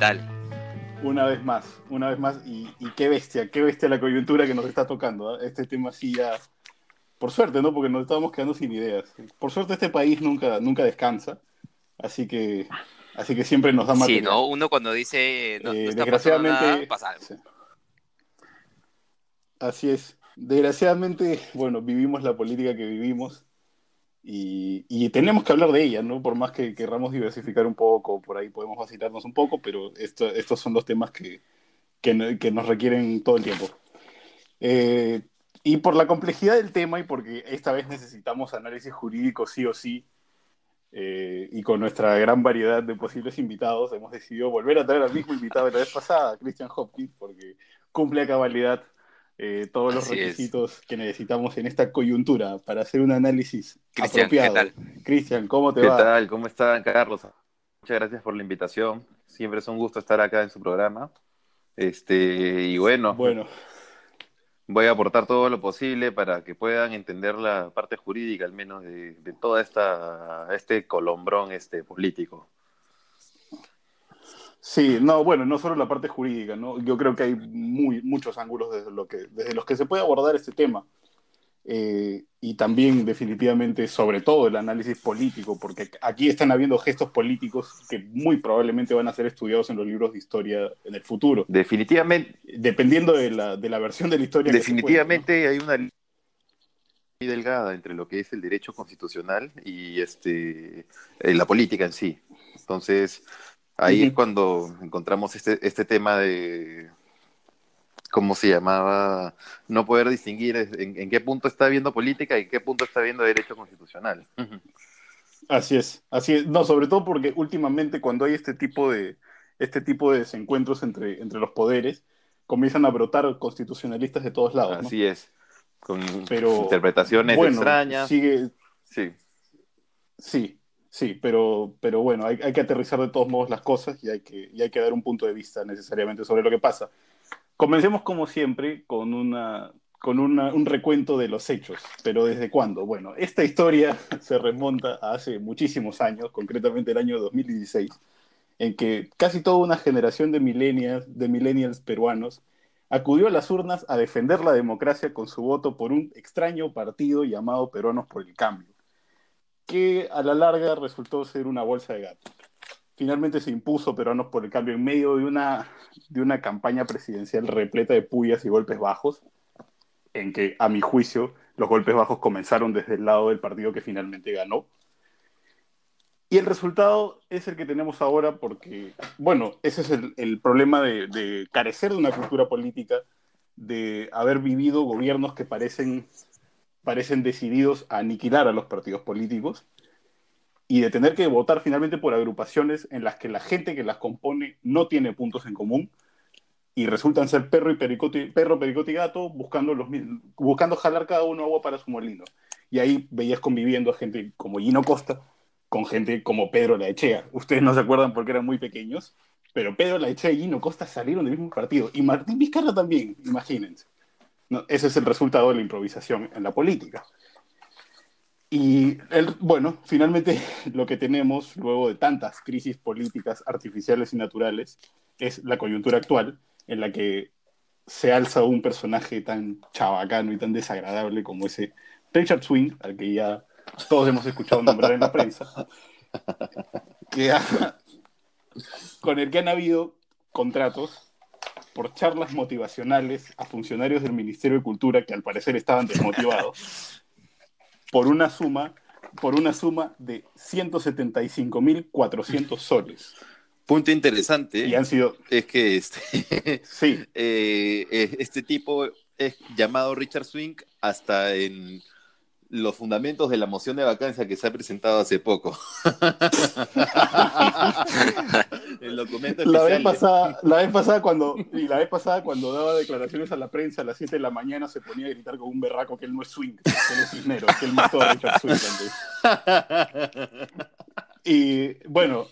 tal? Una vez más, una vez más, y, qué bestia, qué bestia la coyuntura que nos está tocando. ¿ah? Este tema así ya, por suerte, ¿no? Porque nos estábamos quedando sin ideas. Por suerte este país nunca, nunca descansa, así que, así que siempre nos da más. Sí, ¿no? Uno cuando dice no, eh, desgraciadamente, pasa Así es. Desgraciadamente, bueno, vivimos la política que vivimos y, tenemos que hablar de ella, ¿no? Por más que querramos diversificar un poco, por ahí podemos vacilarnos un poco, pero esto, estos son los temas que, que, nos requieren todo el tiempo. Eh, y por la complejidad del tema y porque esta vez necesitamos análisis jurídico sí o sí, eh, y con nuestra gran variedad de posibles invitados, hemos decidido volver a traer al mismo invitado de la vez pasada, Christian Hopkins, porque cumple a cabalidad eh, todos los requisitos que necesitamos en esta coyuntura para hacer un análisis apropiado. ¿qué tal? Cristian, ¿cómo te va? ¿Qué tal? ¿Cómo está, Carlos? Muchas gracias por la invitación. Siempre es un gusto estar acá en su programa. Este, y bueno, bueno. voy a aportar todo lo posible para que puedan entender la parte jurídica, al menos, de, de toda esta este colombrón este político. Sí, no, bueno, no solo la parte jurídica, ¿no? Yo creo que hay muy, muchos ángulos desde, lo que, desde los que se puede abordar este tema. Eh, y también definitivamente, sobre todo, el análisis político, porque aquí están habiendo gestos políticos que muy probablemente van a ser estudiados en los libros de historia en el futuro. Definitivamente. Dependiendo de la, de la versión de la historia. Definitivamente hay una muy delgada entre lo que es el derecho constitucional y este, eh, la política en sí. Entonces, Ahí es cuando encontramos este, este tema de, ¿cómo se llamaba? No poder distinguir en, qué punto está viendo política y en qué punto está viendo derecho constitucional. Así es, así es. No, sobre todo porque últimamente cuando hay este tipo de, este tipo de desencuentros entre, entre los poderes, comienzan a brotar constitucionalistas de todos lados. Así es, con interpretaciones extrañas. Sigue, sí. Sí, Sí, pero, pero bueno, hay, que aterrizar de todos modos las cosas y hay, que, y hay que dar un punto de vista necesariamente sobre lo que pasa. Comencemos como siempre con, una, con una, un recuento de los hechos, pero ¿desde cuándo? Bueno, esta historia se remonta a hace muchísimos años, concretamente el año 2016, en que casi toda una generación de millennials, de millennials peruanos acudió a las urnas a defender la democracia con su voto por un extraño partido llamado Peruanos por el Cambio que a la larga resultó ser una bolsa de gato. Finalmente se impuso Peruanos por el cambio en medio de una, de una campaña presidencial repleta de pullas y golpes bajos, en que, a mi juicio, los golpes bajos comenzaron desde el lado del partido que finalmente ganó. Y el resultado es el que tenemos ahora porque, bueno, ese es el, problema de, carecer de una cultura política, de haber vivido gobiernos que parecen parecen decididos a aniquilar a los partidos políticos y de tener que votar finalmente por agrupaciones en las que la gente que las compone no tiene puntos en común y resultan ser perro y pericote, perro, pericote y gato buscando, los, buscando jalar cada uno agua para su molino. Y ahí veías conviviendo a gente como Gino Costa con gente como Pedro Laechea. Ustedes no se acuerdan porque eran muy pequeños, pero Pedro Laechea y Gino Costa salieron del mismo partido. Y Martín Vizcarra también, imagínense ese es el resultado de la improvisación en la política. Y bueno, finalmente lo que tenemos luego de tantas crisis políticas artificiales y naturales es la coyuntura actual en la que se alza un personaje tan chabacano y tan desagradable como ese Richard Swing, al que ya todos hemos escuchado nombrar en la prensa, con el que han habido contratos por charlas motivacionales a funcionarios del Ministerio de Cultura que al parecer estaban desmotivados por una suma por una suma de 175.400 soles. Punto interesante y han sido... es que este, sí. Eh, este tipo es llamado Richard Swing hasta en los fundamentos de la moción de vacancia que se ha presentado hace poco. el documento la vez pasada, la vez pasada cuando y la vez pasada cuando daba declaraciones a la prensa a las 7 de la mañana se ponía a gritar con un berraco que él no es swing, que él es cisnero, que él mató a Richard Swing. Y bueno,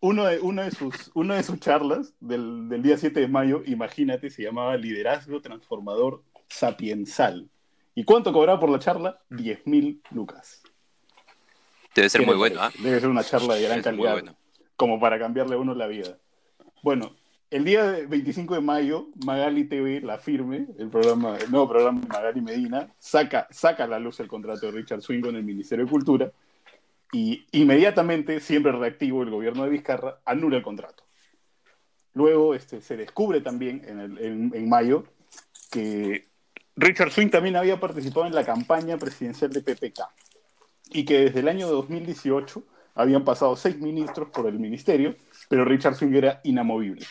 uno de, uno de, sus, una de sus charlas del, del día 7 de mayo, imagínate, se llamaba Liderazgo Transformador Sapiensal ¿Y cuánto cobraba por la charla? 10.000 lucas. Debe ser muy bueno, ¿ah? Debe ser una charla de gran calidad. Como para cambiarle a uno la vida. Bueno, el día 25 de mayo, Magali TV, la firme, el programa, el nuevo programa Magali Medina, saca, saca a la luz el contrato de Richard Swing con el Ministerio de Cultura y inmediatamente, siempre reactivo, el gobierno de Vizcarra anula el contrato. Luego este, se descubre también en, en mayo que Richard Swing también había participado en la campaña presidencial de PPK y que desde el año 2018 habían pasado seis ministros por el ministerio, pero Richard Swing era inamovible.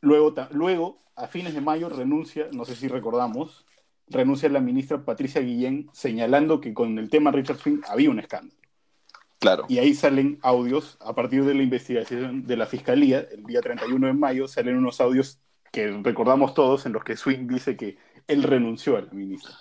Luego, luego, a fines de mayo, renuncia, no sé si recordamos, renuncia la ministra Patricia Guillén señalando que con el tema Richard Swing había un escándalo. Claro. Y ahí salen audios, a partir de la investigación de la Fiscalía, el día 31 de mayo, salen unos audios que recordamos todos en los que Swing dice que él renunció a la ministra.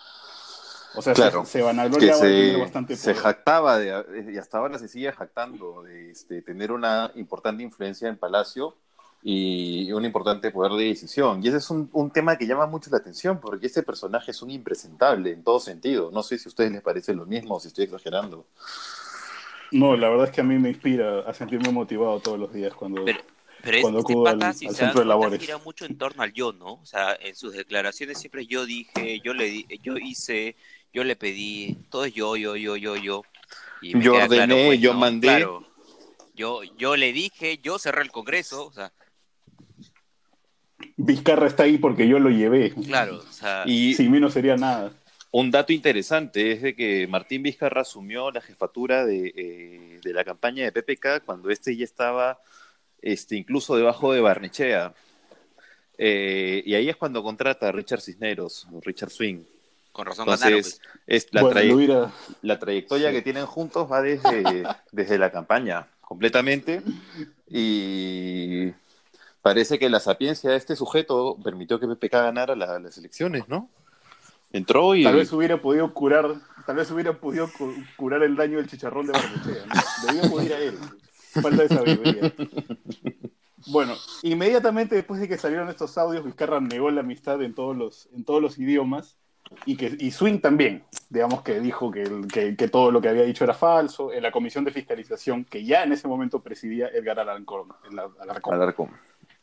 O sea, se, se vanagloriaba se, bastante Se jactaba, de, y hasta ahora se sigue jactando de este, tener una importante influencia en Palacio y un importante poder de decisión. Y ese es un, un, tema que llama mucho la atención, porque este personaje es un impresentable en todo sentido. No sé si a ustedes les parece lo mismo o si estoy exagerando. No, la verdad es que a mí me inspira a sentirme motivado todos los días cuando... Pero cuando este pata, al, centro de labores. gira mucho en torno al yo, ¿no? O sea, en sus declaraciones siempre yo dije, yo le yo hice, yo le pedí, todo es yo, yo, yo, yo, yo. yo ordené, pues, yo mandé. yo, yo le dije, yo cerré el Congreso, o sea. Vizcarra está ahí porque yo lo llevé. Claro, o sea. Y sin mí no sería nada. Un dato interesante es de que Martín Vizcarra asumió la jefatura de, eh, de la campaña de PPK cuando este ya estaba este, incluso debajo de Barnechea. Eh, y ahí es cuando contrata a Richard Cisneros, Richard Swing. Con razón Entonces, pues. es la, la, trayectoria que tienen juntos va desde, desde la campaña, completamente. Y parece que la sapiencia de este sujeto permitió que PPK ganara las elecciones, ¿no? Entró y... Tal vez hubiera podido curar, tal vez hubiera podido curar el daño del chicharrón de Barnechea. ¿no? Debía ir a él. Falta de sabiduría. Bueno, inmediatamente después de que salieron estos audios, Vizcarra negó la amistad en todos los, en todos los idiomas y, que, y Swing también, digamos que dijo que, que, todo lo que había dicho era falso. En la comisión de fiscalización, que ya en ese momento presidía Edgar Alarcón. Alarcón.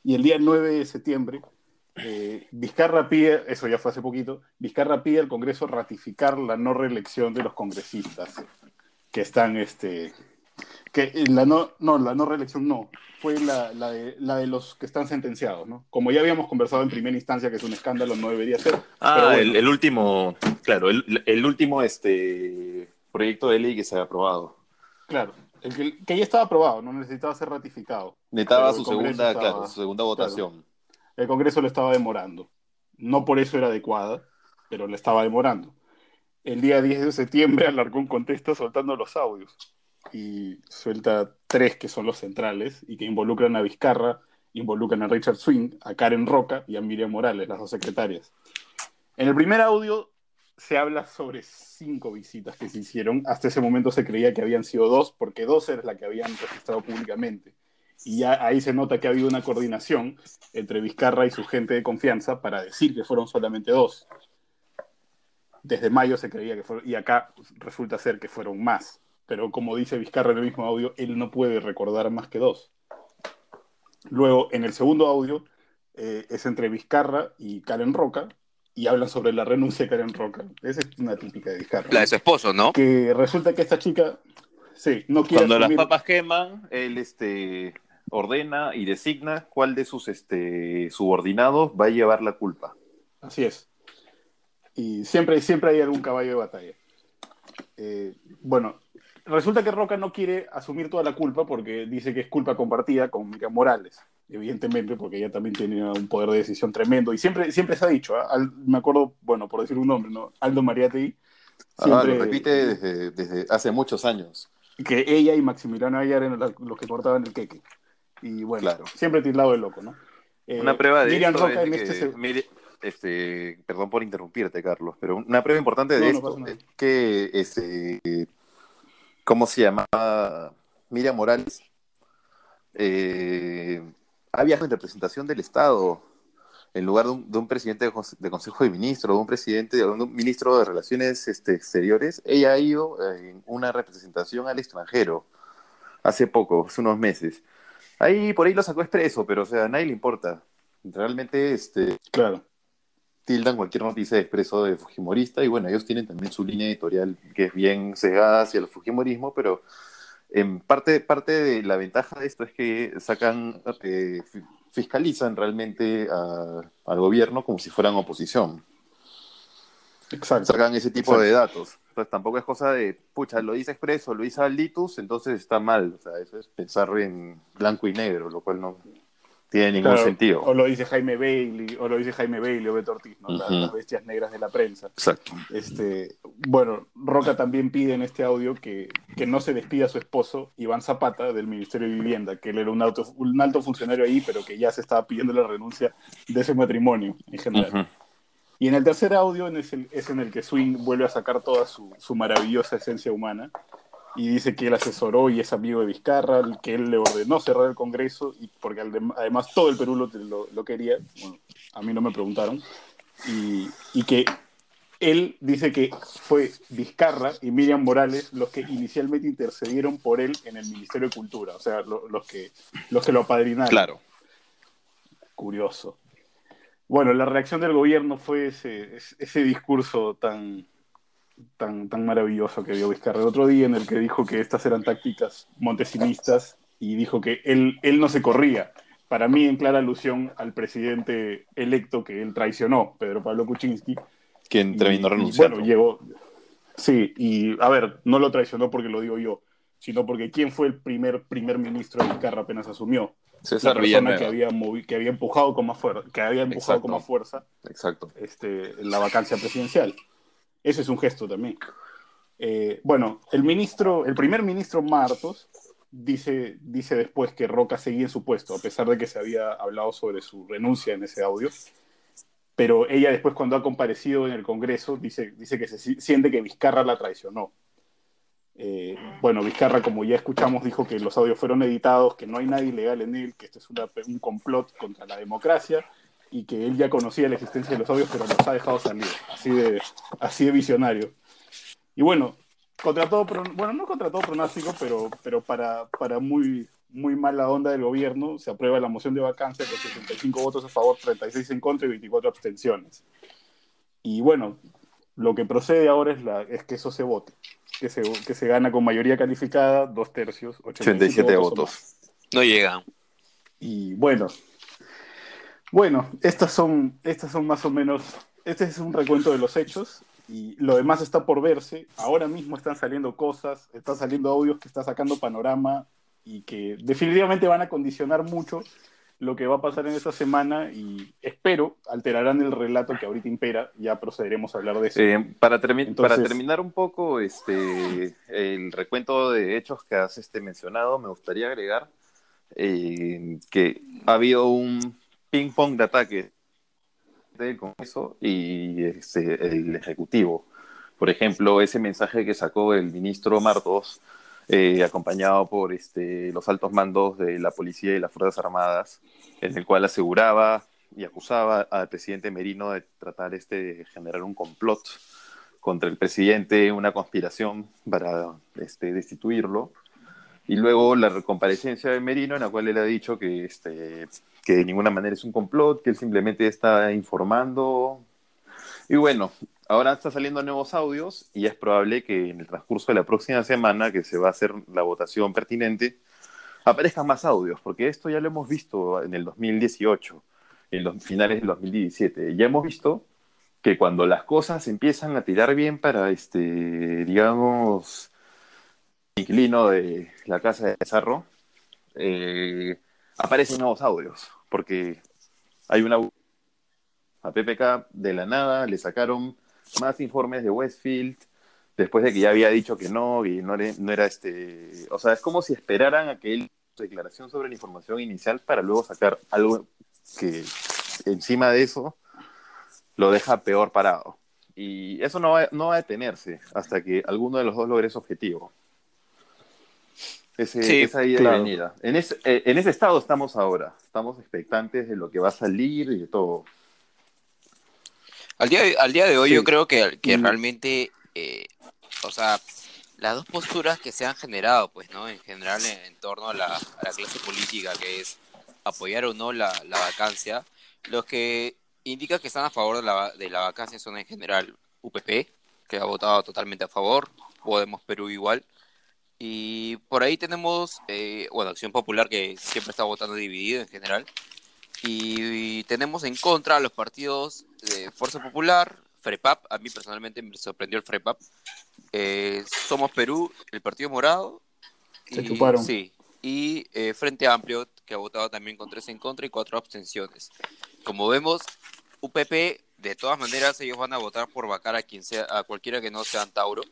Y el día 9 de septiembre, eh, Vizcarra pide, eso ya fue hace poquito, Vizcarra pide al Congreso ratificar la no reelección de los congresistas que están este, que la no, no, la no reelección no, fue la, la, de, la de los que están sentenciados, ¿no? Como ya habíamos conversado en primera instancia que es un escándalo, no debería ser. Ah, el, último, claro, el, el, último este proyecto de ley que se ha aprobado. Claro, el que, que, ya estaba aprobado, no necesitaba ser ratificado. Necesitaba su segunda, claro, su segunda votación. el Congreso le estaba demorando. No por eso era adecuada, pero le estaba demorando. El día 10 de septiembre Alarcón contesta soltando los audios y suelta tres que son los centrales y que involucran a Vizcarra, involucran a Richard Swing, a Karen Roca y a Miriam Morales, las dos secretarias. En el primer audio se habla sobre cinco visitas que se hicieron. Hasta ese momento se creía que habían sido dos, porque dos era la que habían registrado públicamente. Y ya ahí se nota que ha habido una coordinación entre Vizcarra y su gente de confianza para decir que fueron solamente dos. Desde mayo se creía que fueron, y acá resulta ser que fueron más pero como dice Vizcarra en el mismo audio, él no puede recordar más que dos. Luego, en el segundo audio, eh, es entre Vizcarra y Karen Roca, y hablan sobre la renuncia de Karen Roca. Esa es una típica de Vizcarra. La de su esposo, ¿no? Que resulta que esta chica, sí, no quiere Cuando las papas queman, él este, ordena y designa cuál de sus este, subordinados va a llevar la culpa. Así es. Y siempre, siempre hay algún caballo de batalla. Eh, bueno, resulta que Roca no quiere asumir toda la culpa porque dice que es culpa compartida con Miriam Morales, evidentemente, porque ella también tenía un poder de decisión tremendo. Y siempre, siempre se ha dicho, ¿ah? me acuerdo, bueno, por decir un nombre, ¿no? Aldo Mariátegui. Ah, siempre, lo repite desde, hace muchos años. Que ella y Maximiliano Ayar eran los que cortaban el queque. Y bueno, siempre tildado de loco, ¿no? Eh, una prueba de Miriam Roca en este, este, perdón por interrumpirte, Carlos, pero una prueba importante de esto es que este, ¿cómo se llamaba? Miriam Morales, eh, había en representación del Estado en lugar de un, presidente de, Consejo de Ministros, de un presidente, de un ministro de Relaciones este, Exteriores, ella ha ido en una representación al extranjero hace poco, hace unos meses. Ahí, por ahí lo sacó expreso, pero o sea, a nadie le importa. Realmente, este. Claro. Tildan cualquier noticia de expreso de Fujimorista, y bueno, ellos tienen también su línea editorial que es bien cegada hacia el Fujimorismo, pero en parte, parte de la ventaja de esto es que sacan, eh, fiscalizan realmente al gobierno como si fueran oposición. Exacto. Sacan ese tipo de datos. Entonces tampoco es cosa de, pucha, lo dice Expreso, lo dice Alditus, entonces está mal. O sea, eso es pensar en blanco y negro, lo cual no tiene ningún sentido. O lo dice Jaime Bailey, o lo dice Jaime Bailey o Beto Ortiz, ¿no? las, bestias negras de la prensa. Exacto. Este, bueno, Roca también pide en este audio que, que no se despida a su esposo, Iván Zapata, del Ministerio de Vivienda, que él era un, alto, un alto funcionario ahí, pero que ya se estaba pidiendo la renuncia de ese matrimonio en general. Y en el tercer audio es, es, en el que Swing vuelve a sacar toda su, su, maravillosa esencia humana y dice que él asesoró y es amigo de Vizcarra, que él le ordenó cerrar el Congreso y porque además todo el Perú lo, lo, quería, bueno, a mí no me preguntaron, y, y, que él dice que fue Vizcarra y Miriam Morales los que inicialmente intercedieron por él en el Ministerio de Cultura, o sea, los, que, los que lo apadrinaron. Claro. Curioso. Bueno, la reacción del gobierno fue ese, ese discurso tan, tan, tan maravilloso que dio Vizcarra el otro día, en el que dijo que estas eran tácticas montesinistas y dijo que él, él no se corría. Para mí, en clara alusión al presidente electo que él traicionó, Pedro Pablo Kuczynski. Quien terminó renunciando. Bueno, llegó. Sí, y a ver, no lo traicionó porque lo digo yo, sino porque ¿quién fue el primer primer ministro de Vizcarra apenas asumió? César la persona que había, que había empujado con más fuerza, que había empujado con más fuerza Exacto. Este, la vacancia presidencial. Ese es un gesto también. Eh, bueno, el ministro, el primer ministro Martos dice, dice después que Roca seguía en su puesto, a pesar de que se había hablado sobre su renuncia en ese audio. Pero ella después, cuando ha comparecido en el Congreso, dice, dice que se siente que Vizcarra la traicionó. Eh, bueno, Vizcarra, como ya escuchamos, dijo que los audios fueron editados, que no hay nada ilegal en él, que esto es un complot contra la democracia y que él ya conocía la existencia de los audios, pero los ha dejado salir, así de, así de visionario. Y bueno, contra todo, bueno, no contra todo pronóstico, pero, pero para, para muy, muy mala onda del gobierno, se aprueba la moción de vacancia con 65 votos a favor, 36 en contra y 24 abstenciones. Y bueno, lo que procede ahora es, la, es que eso se vote, que se, que se gana con mayoría calificada, dos tercios, 87 votos. No llega. Y bueno, bueno, estas son, estas son más o menos, este es un recuento de los hechos y lo demás está por verse. Ahora mismo están saliendo cosas, están saliendo audios que está sacando panorama y que definitivamente van a condicionar mucho lo que va a pasar en esta semana y espero alterarán el relato que ahorita impera. Ya procederemos a hablar de eso. Eh, para, para terminar un poco este, el recuento de hechos que has este, mencionado, me gustaría agregar eh, que ha habido un ping-pong de ataque del Congreso y este, el Ejecutivo. Por ejemplo, ese mensaje que sacó el ministro Martos, eh, acompañado por este, los altos mandos de la policía y las Fuerzas Armadas, en el cual aseguraba y acusaba al presidente Merino de tratar este, de generar un complot contra el presidente, una conspiración para este, destituirlo. Y luego la comparecencia de Merino, en la cual él ha dicho que este, que de ninguna manera es un complot, que él simplemente está informando. Y bueno, ahora está saliendo nuevos audios y es probable que en el transcurso de la próxima semana, que se va a hacer la votación pertinente, aparezcan más audios, porque esto ya lo hemos visto en el 2018, en los finales del 2017. Ya hemos visto que cuando las cosas empiezan a tirar bien para este, digamos, inquilino de la casa de Cerro, eh, aparecen nuevos audios porque hay una a PPK de la nada le sacaron más informes de Westfield después de que ya había dicho que no y no, no era este, o sea, es como si esperaran a que él su declaración sobre la información inicial para luego sacar algo que encima de eso lo deja peor parado. Y eso no va, no va a detenerse hasta que alguno de los dos logre ese objetivo. Ese, esa idea venida. En ese, eh, en ese estado estamos ahora. Estamos expectantes de lo que va a salir y de todo. Al día de, al día de hoy yo creo que, que realmente, eh, o sea, las dos posturas que se han generado, pues, ¿no? En general, en, torno a la, clase política, que es apoyar o no la, vacancia, los que indican que están a favor de la, de la vacancia son en general UPP, que ha votado totalmente a favor, Podemos Perú igual, y por ahí tenemos, eh, bueno, Acción Popular, que siempre está votando dividido en general, y, tenemos en contra a los partidos de Fuerza Popular, FREPAP, a mí personalmente me sorprendió el FREPAP, eh, Somos Perú, el Partido Morado. Se chuparon. Sí, y eh, Frente Amplio, que ha votado también con tres en contra y cuatro abstenciones. Como vemos, UPP, de todas maneras, ellos van a votar por vacar a quien sea, a cualquiera que no sea Tauro.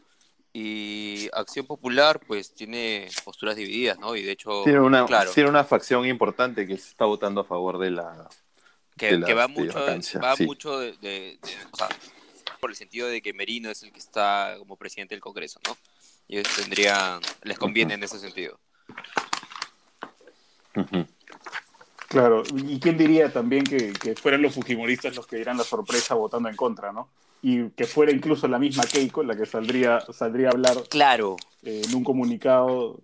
Y Acción Popular, pues tiene posturas divididas, ¿no? Y de hecho, tiene una, tiene una facción importante que se está votando a favor de la. Que, va mucho, va mucho de, por el sentido de que Merino es el que está como presidente del Congreso, ¿no? Y ellos tendrían, les conviene en ese sentido. Claro, y quién diría también que, fueran los fujimoristas los que dieran la sorpresa votando en contra, ¿no? Y que fuera incluso la misma Keiko la que saldría, saldría a hablar claro. Eh, en un comunicado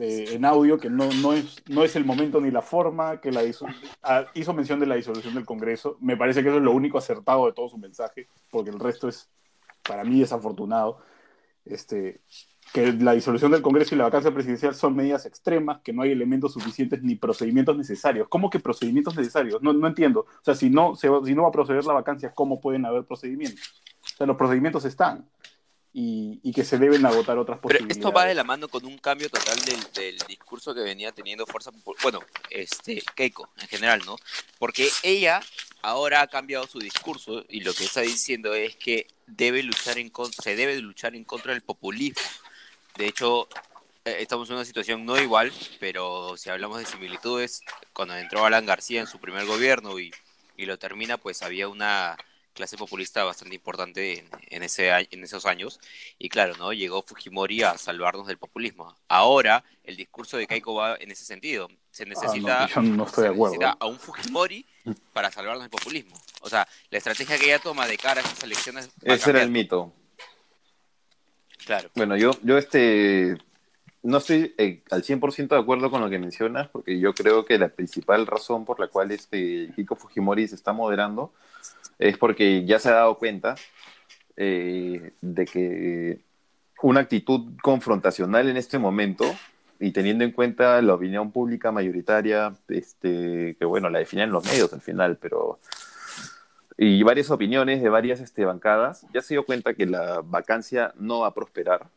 eh, en audio que no, no, es, no es el momento ni la forma, que la hizo, ah, hizo mención de la disolución del Congreso. Me parece que eso es lo único acertado de todo su mensaje, porque el resto es, para mí, desafortunado. Este, que la disolución del Congreso y la vacancia presidencial son medidas extremas, que no hay elementos suficientes ni procedimientos necesarios. ¿Cómo que procedimientos necesarios? No, no entiendo. O sea, si no, se va, si no va a proceder la vacancia, ¿cómo pueden haber procedimientos? O sea, los procedimientos están y, que se deben agotar otras posibilidades. Pero esto va de la mano con un cambio total del, discurso que venía teniendo Fuerza bueno, este, Keiko en general, ¿no? Porque ella ahora ha cambiado su discurso y lo que está diciendo es que debe luchar en se debe luchar en contra del populismo. De hecho, eh, estamos en una situación no igual, pero si hablamos de similitudes, cuando entró Alan García en su primer gobierno y, y lo termina, pues había una clase populista bastante importante en, ese, en esos años. Y claro, ¿no? Llegó Fujimori a salvarnos del populismo. Ahora el discurso de Keiko va en ese sentido. Se ah, necesita, a un Fujimori para salvarnos del populismo. O sea, la estrategia que ella toma de cara a esas elecciones... Ese era el mito. Claro. Bueno, yo, yo este, no estoy eh, al 100% de acuerdo con lo que mencionas, porque yo creo que la principal razón por la cual este Keiko Fujimori se está moderando es porque ya se ha dado cuenta eh, de que una actitud confrontacional en este momento y teniendo en cuenta la opinión pública mayoritaria, este, que bueno, la definían los medios al final, pero y varias opiniones de varias este, bancadas, ya se dio cuenta que la vacancia no va a prosperar,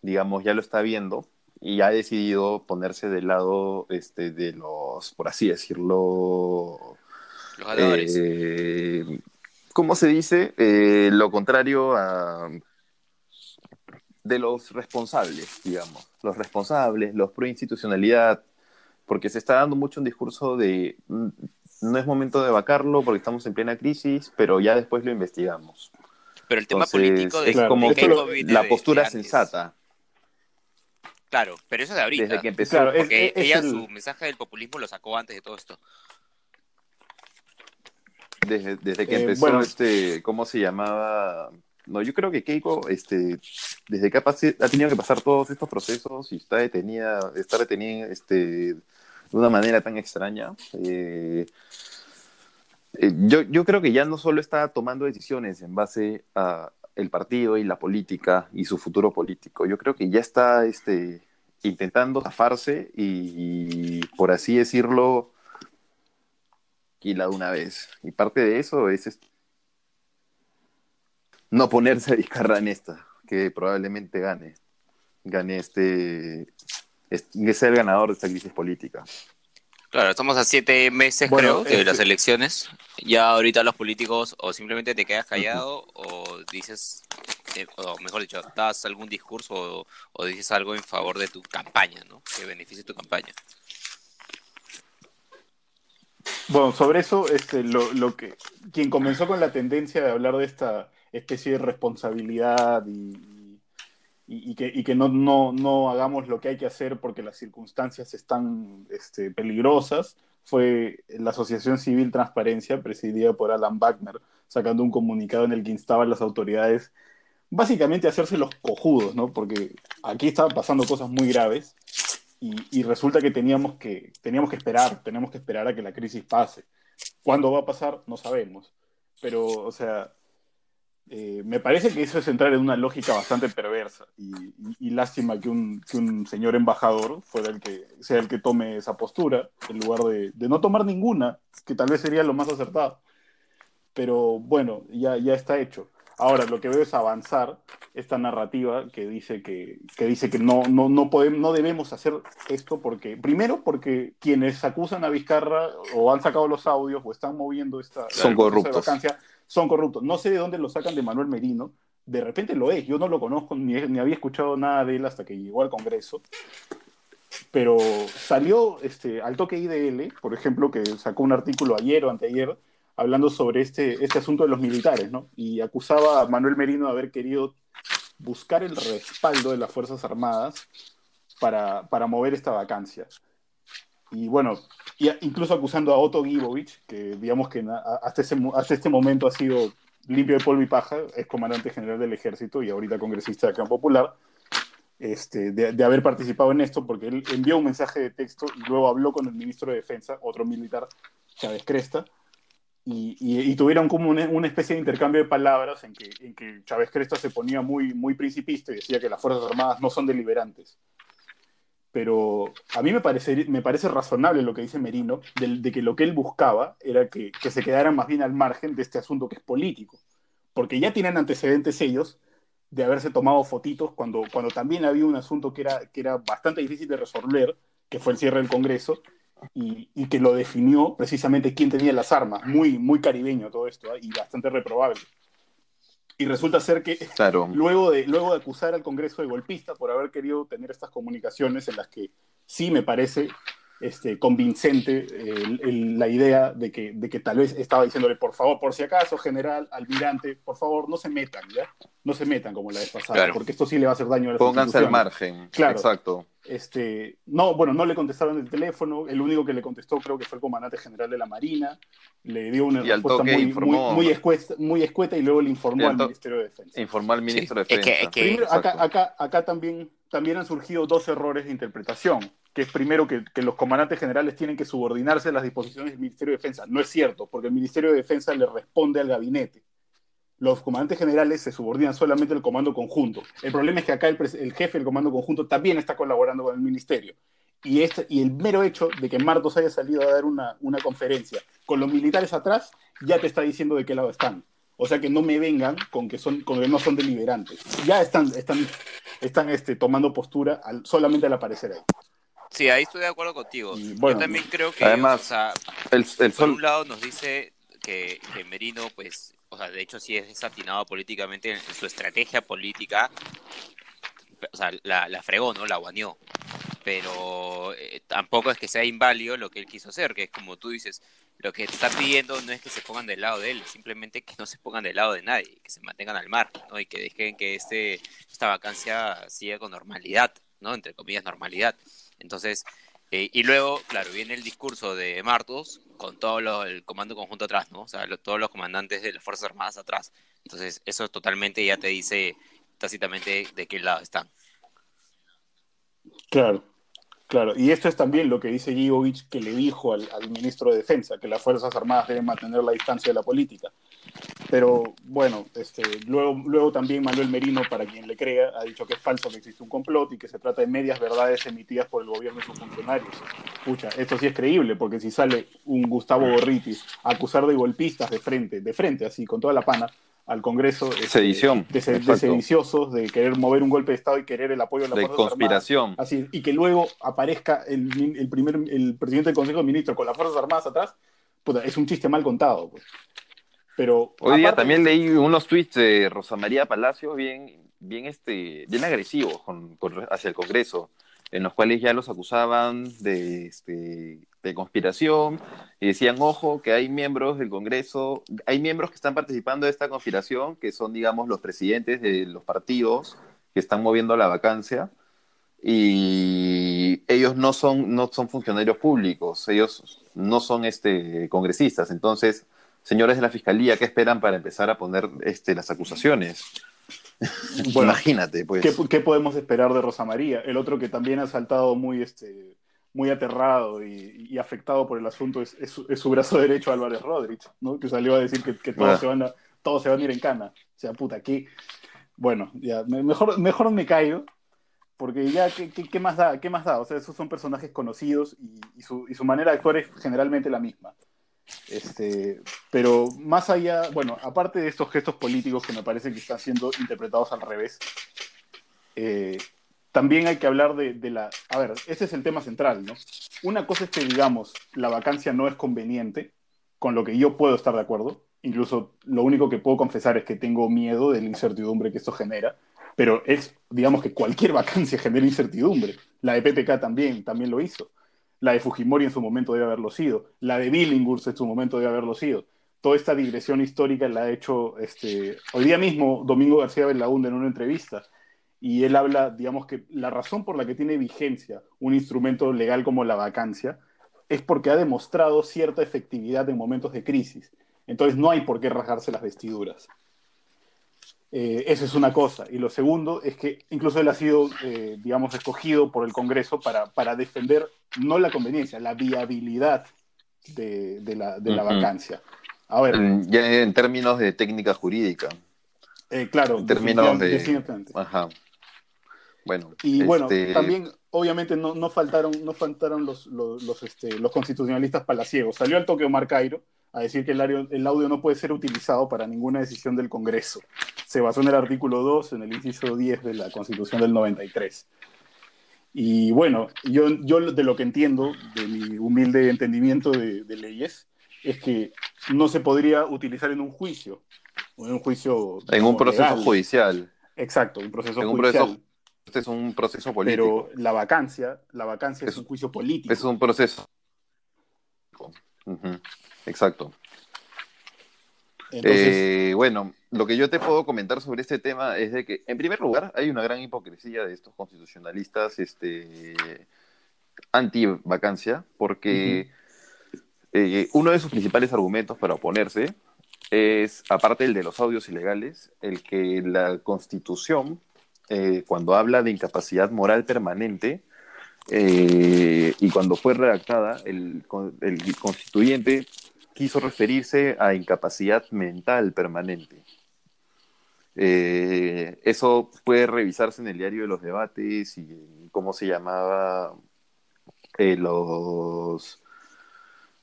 digamos, ya lo está viendo y ha decidido ponerse del lado este, de los, por así decirlo, los eh, ¿cómo se dice? Eh, lo contrario a de los responsables, digamos, los responsables, los pro institucionalidad, porque se está dando mucho un discurso de no es momento de vacarlo porque estamos en plena crisis, pero ya después lo investigamos. Pero el tema político es como la postura sensata. Claro, pero eso de ahorita. Desde que empezó. porque ella su mensaje del populismo lo sacó antes de todo esto. Desde, que eh, empezó este, ¿cómo se llamaba? No, yo creo que Keiko, este, desde que ha, tenido que pasar todos estos procesos y está detenida, está detenida, este, de una manera tan extraña. Eh, eh, yo, yo creo que ya no solo está tomando decisiones en base a el partido y la política y su futuro político. Yo creo que ya está este, intentando zafarse y, por así decirlo, la de una vez. Y parte de eso es no ponerse a discarra en esta, que probablemente gane. Gane este, que sea el ganador de esta crisis política. Claro, estamos a siete meses, creo, de las elecciones. Ya ahorita los políticos o simplemente te quedas callado o dices, eh, o mejor dicho, das algún discurso o, o, dices algo en favor de tu campaña, ¿no? Que beneficie tu campaña. Bueno, sobre eso, este, lo, lo que quien comenzó con la tendencia de hablar de esta especie de responsabilidad y, y, que, y que no, no, no, hagamos lo que hay que hacer porque las circunstancias están este, peligrosas, fue la Asociación Civil Transparencia, presidida por Alan Wagner, sacando un comunicado en el que instaba a las autoridades básicamente hacerse los cojudos, ¿no? Porque aquí estaban pasando cosas muy graves y, resulta que teníamos, que teníamos que esperar, tenemos que esperar a que la crisis pase. ¿Cuándo va a pasar? No sabemos. Pero, o sea, eh, me parece que eso es entrar en una lógica bastante perversa y, lástima que un, que un, señor embajador fuera el que sea el que tome esa postura en lugar de, de, no tomar ninguna, que tal vez sería lo más acertado. Pero bueno, ya, ya está hecho. Ahora, lo que veo es avanzar esta narrativa que dice que, que dice que no, no, no, podemos, no debemos hacer esto porque, primero, porque quienes acusan a Vizcarra o han sacado los audios o están moviendo esta son corruptos. vacancia son corruptos. No sé de dónde lo sacan de Manuel Merino, de repente lo es, yo no lo conozco, ni, ni había escuchado nada de él hasta que llegó al Congreso, pero salió este, al toque IDL, por ejemplo, que sacó un artículo ayer o anteayer, hablando sobre este, este asunto de los militares, ¿no? Y acusaba a Manuel Merino de haber querido buscar el respaldo de las Fuerzas Armadas para, para mover esta vacancia. Y bueno, incluso acusando a Otto Gibovich, que digamos que hasta, ese, hasta este momento ha sido limpio de polvo y paja, es comandante general del ejército y ahorita congresista de Campo Popular, este, de, de, haber participado en esto, porque él envió un mensaje de texto y luego habló con el ministro de Defensa, otro militar, Chávez Cresta, y, tuvieron como una, especie de intercambio de palabras en que, en que Chávez Cresta se ponía muy, muy principista y decía que las Fuerzas Armadas no son deliberantes. Pero a mí me parece, me parece razonable lo que dice Merino, de, que lo que él buscaba era que, que, se quedaran más bien al margen de este asunto que es político. Porque ya tienen antecedentes ellos de haberse tomado fotitos cuando, cuando también había un asunto que era, que era bastante difícil de resolver, que fue el cierre del Congreso, y, que lo definió precisamente quién tenía las armas. Muy, muy caribeño todo esto ¿eh? y bastante reprobable. Y resulta ser que luego, de, luego de acusar al Congreso de golpista por haber querido tener estas comunicaciones en las que sí me parece este, convincente la idea de que, de que tal vez estaba diciéndole, por favor, por si acaso, general, almirante, por favor, no se metan, ¿ya? No se metan como la vez pasada, porque esto sí le va a hacer daño a la Pónganse al margen. Claro. Exacto. Este, no, bueno, no le contestaron el teléfono, el único que le contestó creo que fue el comandante general de la Marina, le dio una respuesta muy, muy, escueta, muy, escueta, y luego le informó al Ministerio de Defensa. Informó al Ministro de Defensa. acá, acá, acá también, también han surgido dos errores de interpretación que es primero que, los comandantes generales tienen que subordinarse a las disposiciones del Ministerio de Defensa. No es cierto, porque el Ministerio de Defensa le responde al gabinete. Los comandantes generales se subordinan solamente al comando conjunto. El problema es que acá el, jefe del comando conjunto también está colaborando con el ministerio. Y, este, y el mero hecho de que Martos haya salido a dar una, conferencia con los militares atrás, ya te está diciendo de qué lado están. O sea que no me vengan con que, son, con que no son deliberantes. Ya están, están, están este, tomando postura solamente al aparecer ahí. Sí, ahí estoy de acuerdo contigo. Yo también creo que, además, el, por un lado nos dice que, Merino, pues, o sea, de hecho sí es desatinado políticamente en, su estrategia política, o sea, la, fregó, ¿no? La guaneó. Pero eh, tampoco es que sea inválido lo que él quiso hacer, que es como tú dices, lo que está pidiendo no es que se pongan del lado de él, simplemente que no se pongan del lado de nadie, que se mantengan al mar, ¿no? Y que dejen que este, esta vacancia siga con normalidad, ¿no? Entre comillas, normalidad. Entonces, eh, y luego, claro, viene el discurso de Martos con todo el comando conjunto atrás, ¿no? O sea, todos los comandantes de las Fuerzas Armadas atrás. Entonces, eso totalmente ya te dice tácitamente de qué lado están. Claro, claro. Y esto es también lo que dice Givovich que le dijo al, ministro de Defensa, que las Fuerzas Armadas deben mantener la distancia de la política. Pero bueno, este, luego, luego también Manuel Merino, para quien le crea, ha dicho que es falso que existe un complot y que se trata de medias verdades emitidas por el gobierno y sus funcionarios. Escucha, esto sí es creíble, porque si sale un Gustavo Gorritis a acusar de golpistas de frente, de frente, así, con toda la pana, al Congreso este, Sedición, de, sediciosos, de querer mover un golpe de Estado y querer el apoyo de la de conspiración. así, y que luego aparezca el, el, primer, el presidente del Consejo de Ministros con las Fuerzas Armadas atrás, es un chiste mal contado. Pues. Pero hoy día también leí unos tweets de Rosa María Palacio bien, bien, este, bien agresivos hacia el Congreso, en los cuales ya los acusaban de, este, de conspiración y decían, ojo, que hay miembros del Congreso, hay miembros que están participando de esta conspiración, que son, digamos, los presidentes de los partidos que están moviendo la vacancia y ellos no son, no son funcionarios públicos, ellos no son este, congresistas, entonces señores de la fiscalía, ¿qué esperan para empezar a poner este, las acusaciones? Imagínate, pues. ¿qué, podemos esperar de Rosa María? El otro que también ha saltado muy, este, muy aterrado y, afectado por el asunto es, su, brazo derecho Álvarez Rodríguez, ¿no? que salió a decir que, todos, ah. se van a, todos se van a ir en cana. O sea, puta, aquí. Bueno, ya, mejor, mejor me caigo, porque ya, ¿qué, más da? ¿qué más da? O sea, esos son personajes conocidos y, su, y su manera de actuar es generalmente la misma. Este, pero más allá, bueno, aparte de estos gestos políticos que me parece que están siendo interpretados al revés, eh, también hay que hablar de, la... A ver, ese es el tema central, ¿no? Una cosa es que, digamos, la vacancia no es conveniente, con lo que yo puedo estar de acuerdo. Incluso lo único que puedo confesar es que tengo miedo de la incertidumbre que esto genera, pero es, digamos que cualquier vacancia genera incertidumbre. La de PPK también, también lo hizo. La de Fujimori en su momento debe haberlo sido. La de Billinghurst en su momento debe haberlo sido. Toda esta digresión histórica la ha hecho este, hoy día mismo Domingo García Belaúnde en una entrevista. Y él habla, digamos que la razón por la que tiene vigencia un instrumento legal como la vacancia es porque ha demostrado cierta efectividad en momentos de crisis. Entonces no hay por qué rasgarse las vestiduras. Eh, eso es una cosa. Y lo segundo es que incluso él ha sido, eh, digamos, escogido por el Congreso para, para, defender no la conveniencia, la viabilidad de, la, de la vacancia. A ver. Ya en términos de técnica jurídica. Eh, claro, en términos de. Ajá. Bueno. Y bueno, este, también, obviamente, no, no faltaron, no faltaron los, los, los, este, los constitucionalistas palaciegos. Salió al toque Omar Cairo a decir que el audio, el audio no puede ser utilizado para ninguna decisión del Congreso. Se basó en el artículo 2, en el inciso 10 de la Constitución del 93. Y bueno, yo, yo de lo que entiendo, de mi humilde entendimiento de, leyes, es que no se podría utilizar en un juicio, en un juicio... En un proceso judicial. Exacto, un proceso judicial. Este es un proceso político. Pero la vacancia, la vacancia es, un juicio político. Es un proceso. Exacto. Eh, bueno, lo que yo te puedo comentar sobre este tema es de que, en primer lugar, hay una gran hipocresía de estos constitucionalistas este, anti-vacancia, porque eh, uno de sus principales argumentos para oponerse es, aparte del de los audios ilegales, el que la Constitución, eh, cuando habla de incapacidad moral permanente, y cuando fue redactada, el, constituyente quiso referirse a incapacidad mental permanente. Eh, eso puede revisarse en el diario de los debates y cómo se llamaba eh, los,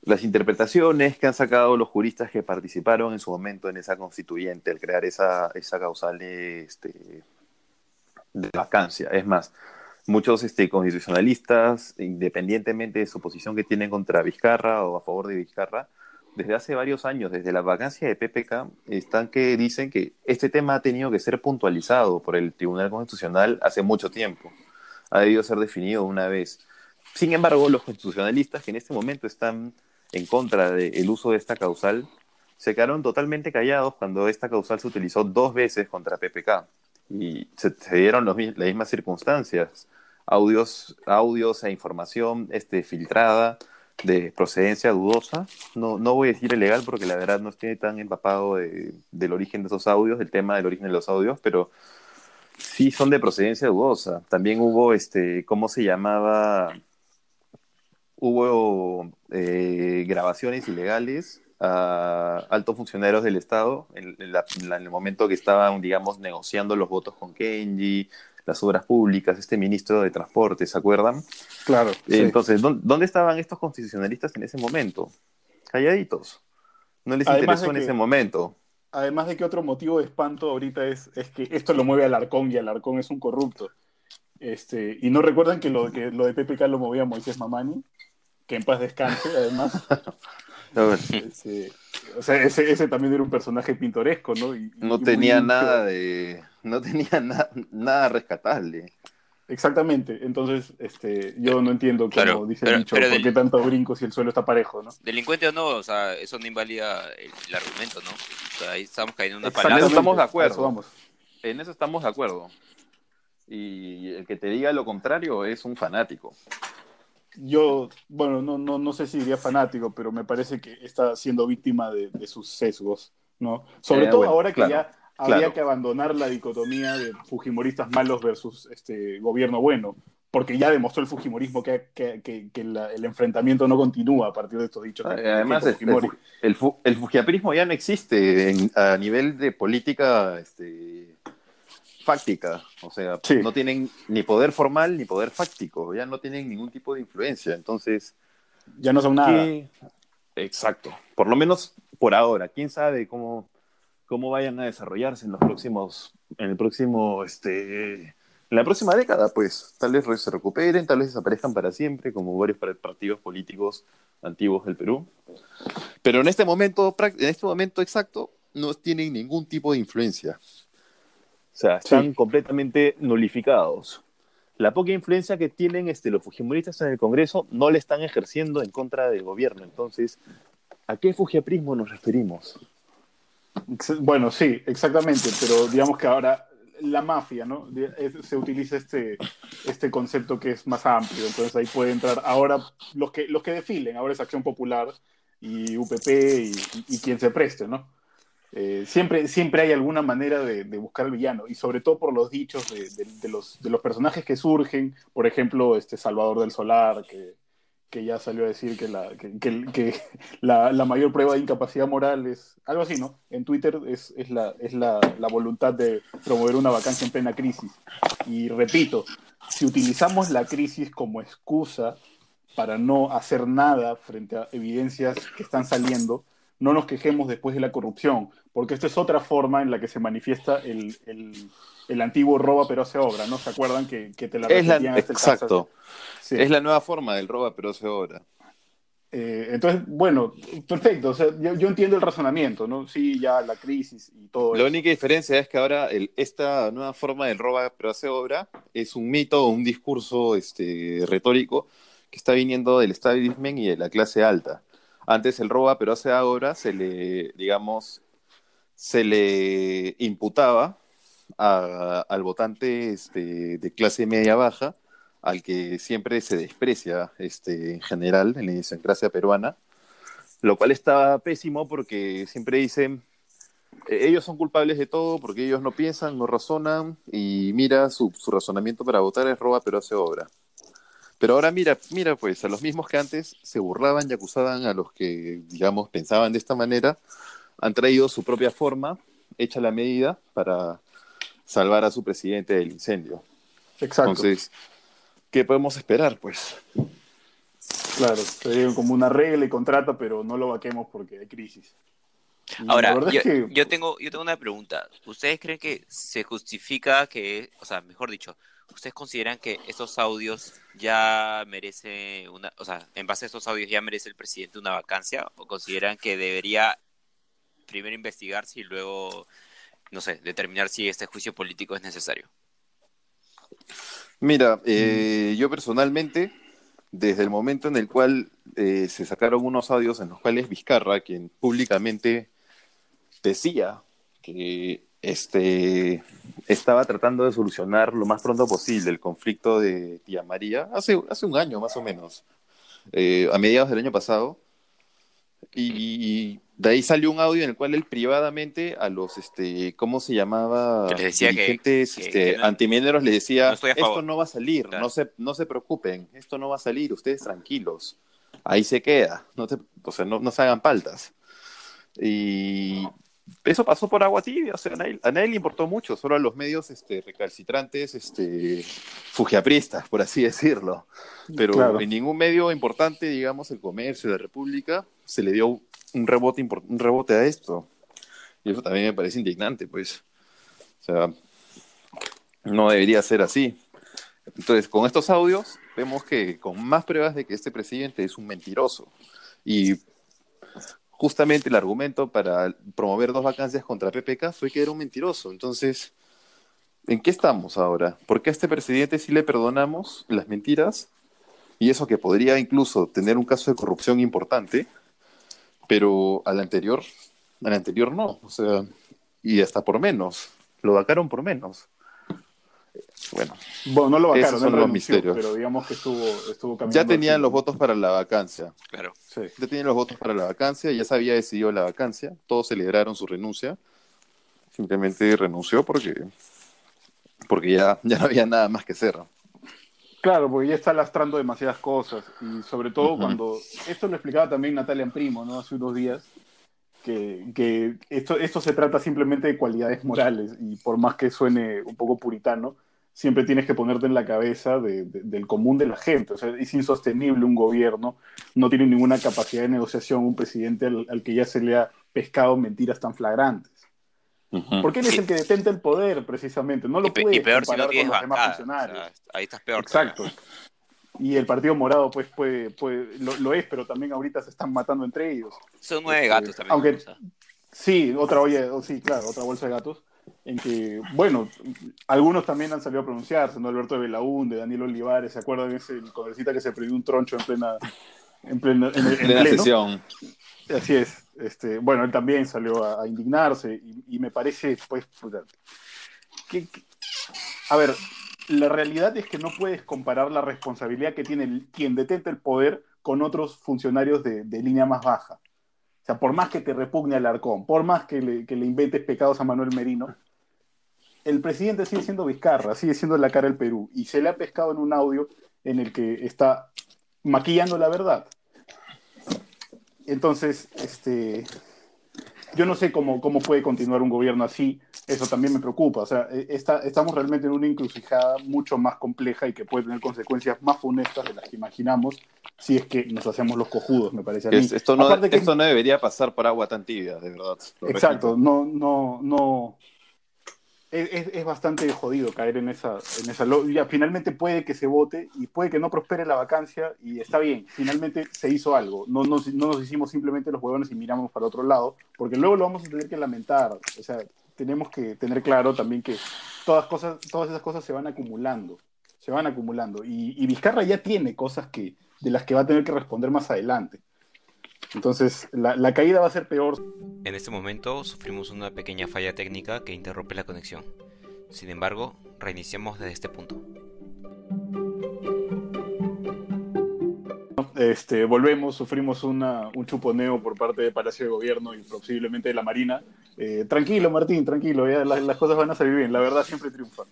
las interpretaciones que han sacado los juristas que participaron en su momento en esa constituyente al crear esa, esa causal este, de vacancia. Es más, muchos este, constitucionalistas, independientemente de su posición que tienen contra Vizcarra o a favor de Vizcarra, desde hace varios años, desde la vacancia de PPK, están que dicen que este tema ha tenido que ser puntualizado por el Tribunal Constitucional hace mucho tiempo. Ha debido ser definido una vez. Sin embargo, los constitucionalistas que en este momento están en contra del uso de esta causal se quedaron totalmente callados cuando esta causal se utilizó dos veces contra PPK y se, dieron las mismas circunstancias, audios, audios e información este, filtrada de procedencia dudosa. No, no voy a decir ilegal porque la verdad no estoy tan empapado del origen de esos audios, del tema del origen de los audios, pero sí son de procedencia dudosa. También hubo, este, ¿cómo se llamaba? Hubo eh, grabaciones ilegales a altos funcionarios del Estado en, en, el momento que estaban, digamos, negociando los votos con Kenji, las obras públicas, este ministro de Transporte, ¿se acuerdan? Claro. Entonces, ¿dónde estaban estos constitucionalistas en ese momento? Calladitos. No les interesó en ese momento. Además de que otro motivo de espanto ahorita es, es que esto lo mueve Alarcón y Alarcón es un corrupto. Este, y no recuerdan que lo, que lo de PPK lo movía Moisés Mamani, que en paz descanse, además. ese, o sea, ese, ese, también era un personaje pintoresco, ¿no? no tenía nada de no tenía nada rescatable. Exactamente, entonces este, yo no entiendo cómo dice el dicho, por qué tanto brinco si el suelo está parejo, ¿no? Delincuente o no, o sea, eso no invalida el, argumento, ¿no? O sea, ahí estamos cayendo en una palabra. En eso estamos de acuerdo. vamos. En eso estamos de acuerdo. Y el que te diga lo contrario es un fanático. Yo, bueno, no, no, no sé si diría fanático, pero me parece que está siendo víctima de, sus sesgos, ¿no? Sobre eh, todo ahora que ya habría que abandonar la dicotomía de Fujimoristas malos versus este gobierno bueno, porque ya demostró el Fujimorismo que, el enfrentamiento no continúa a partir de estos dichos. Además, el, el, Fujiaprismo ya no existe a nivel de política este, fáctica, o sea, no tienen ni poder formal ni poder fáctico, ya no tienen ningún tipo de influencia, entonces... Ya no son nada. Exacto, por lo menos por ahora, quién sabe cómo, cómo vayan a desarrollarse en los próximos, en el próximo, este, en la próxima década, pues, tal vez se recuperen, tal vez desaparezcan para siempre, como varios partidos políticos antiguos del Perú. Pero en este momento, en este momento exacto, no tienen ningún tipo de influencia. O sea, están completamente nulificados. La poca influencia que tienen este, los fujimoristas en el Congreso no le están ejerciendo en contra del gobierno. Entonces, ¿a qué fujiaprismo nos referimos? Bueno, sí, exactamente, pero digamos que ahora la mafia, ¿no? se utiliza este, este concepto que es más amplio, entonces ahí puede entrar ahora los que, los que desfilen, ahora es Acción Popular y UPP y quien se preste, ¿no? Eh, siempre, siempre hay alguna manera de, buscar al villano, y sobre todo por los dichos de, los, personajes que surgen, por ejemplo, este Salvador del Solar, que, que ya salió a decir que, la, que, la, mayor prueba de incapacidad moral es algo así, ¿no? En Twitter es, es, la, es la voluntad de promover una vacancia en plena crisis. Y repito, si utilizamos la crisis como excusa para no hacer nada frente a evidencias que están saliendo, no nos quejemos después de la corrupción, porque esta es otra forma en la que se manifiesta el, el, antiguo roba pero hace obra, ¿no? ¿Se acuerdan que, que te la es la, Exacto. Es la nueva forma del roba pero hace obra. Eh, entonces, bueno, perfecto. O sea, yo, yo, entiendo el razonamiento, ¿no? Sí, ya la crisis y todo. La única diferencia es que ahora el, esta nueva forma del roba pero hace obra es un mito o un discurso este, retórico que está viniendo del establishment y de la clase alta. Antes el roba, pero hace ahora se le, digamos, se le imputaba al votante este, de clase media baja, al que siempre se desprecia este, en general en la idiosincrasia peruana, lo cual está pésimo porque siempre dicen, e-, ellos son culpables de todo porque ellos no piensan, no razonan y mira, su, su razonamiento para votar es roba pero hace obra. Pero ahora mira, mira pues, a los mismos que antes se burlaban y acusaban a los que, digamos, pensaban de esta manera, han traído su propia forma, hecha la medida, para salvar a su presidente del incendio. Exacto. Entonces, ¿qué podemos esperar, pues? Claro, se como una regla y contrato, pero no lo vaquemos porque hay crisis. Ahora, yo, yo, tengo, yo tengo una pregunta. ¿Ustedes creen que se justifica que, o sea, mejor dicho, ¿ustedes consideran que estos audios ya merece una, o sea, en base a estos audios ya merece el presidente una vacancia o consideran que debería primero investigarse y luego, no sé, determinar si este juicio político es necesario? Mira, eh, yo personalmente, desde el momento en el cual eh, se sacaron unos audios en los cuales Vizcarra, quien públicamente decía que este, estaba tratando de solucionar lo más pronto posible el conflicto de Tía María, hace, hace un año más o menos, eh, a mediados del año pasado, y, de ahí salió un audio en el cual él privadamente a los, este, ¿cómo se llamaba? Que decía dirigentes este, antimineros le decía, esto no va a salir, no, se, no se preocupen, esto no va a salir, ustedes tranquilos, ahí se queda, no o sea, no, no se hagan paltas. Y eso pasó por agua tibia, o sea, a nadie, le importó mucho, solo a los medios este, recalcitrantes, este, fujiapristas, por así decirlo. Pero en ningún medio importante, digamos, el comercio, la República, se le dio un rebote, un rebote a esto. Y eso también me parece indignante, pues. O sea, no debería ser así. Entonces, con estos audios, vemos que con más pruebas de que este presidente es un mentiroso. Y justamente el argumento para promover dos vacancias contra PPK fue que era un mentiroso. Entonces, ¿en qué estamos ahora? ¿Por qué a este presidente sí le perdonamos las mentiras? Y eso que podría incluso tener un caso de corrupción importante, pero al anterior, al anterior no. O sea, y hasta por menos. Lo vacaron por menos. Bueno, bueno, no lo vacaron, son los misterios. pero digamos que estuvo, estuvo Ya tenían los votos para la vacancia. Claro. Ya tenían los votos para la vacancia, ya se había decidido la vacancia, todos celebraron su renuncia. simplemente renunció porque, porque ya, ya no había nada más que hacer. Claro, porque ya está lastrando demasiadas cosas y sobre todo cuando, esto lo explicaba también Natalia Primo, ¿no? Hace unos días, que, que, esto, esto se trata simplemente de cualidades morales y por más que suene un poco puritano, siempre tienes que ponerte en la cabeza de, del común de la gente. O sea, es insostenible un gobierno, no tiene ninguna capacidad de negociación, un presidente al, que ya se le ha pescado mentiras tan flagrantes. Porque él es el que detenta el poder, precisamente. No lo puede y peor si no tienes bancada, ahí estás peor. Exacto. Y el Partido Morado, pues, puede, puede lo, es, pero también ahorita se están matando entre ellos. Son nueve este, gatos también. Aunque, sí, otra olla, sí, claro, otra bolsa de gatos en que, bueno, algunos también han salido a pronunciarse, ¿no? Alberto de Belaúnde, Daniel Olivares, ¿se acuerdan ese congresista que se perdió un troncho en plena, en plena, en, sesión? Así es. Este, bueno, él también salió a, indignarse y, me parece, pues, que, a ver, la realidad es que no puedes comparar la responsabilidad que tiene quien detenta el poder con otros funcionarios de, de línea más baja. Sea, por más que te repugne al arcón, por más que le, que le inventes pecados a Manuel Merino, el presidente sigue siendo Vizcarra, sigue siendo la cara del Perú, y se le ha pescado en un audio en el que está maquillando la verdad. Entonces, este, yo no sé cómo, cómo puede continuar un gobierno así, eso también me preocupa. O sea, e, está, estamos realmente en una encrucijada mucho más compleja y que puede tener consecuencias más funestas de las que imaginamos si es que nos hacemos los cojudos, me parece a mí. esto, no, esto no debería pasar por agua tan tibia, de verdad. Exacto, no, no, no, es, bastante jodido caer en esa, en esa ya, finalmente puede que se vote y puede que no prospere la vacancia y está bien, finalmente se hizo algo, no, no, no nos hicimos simplemente los huevones y miramos para otro lado, porque luego lo vamos a tener que lamentar, o sea, tenemos que tener claro también que todas, cosas, todas esas cosas se van acumulando, se van acumulando y, y Vizcarra ya tiene cosas que, de las que va a tener que responder más adelante. Entonces, la, caída va a ser peor. En este momento sufrimos una pequeña falla técnica que interrumpe la conexión. Sin embargo, reiniciamos desde este punto. Este, volvemos, sufrimos una, un chuponeo por parte del Palacio de Gobierno y posiblemente de la Marina. Eh, tranquilo, Martín, tranquilo, las, cosas van a salir bien, la verdad siempre triunfa.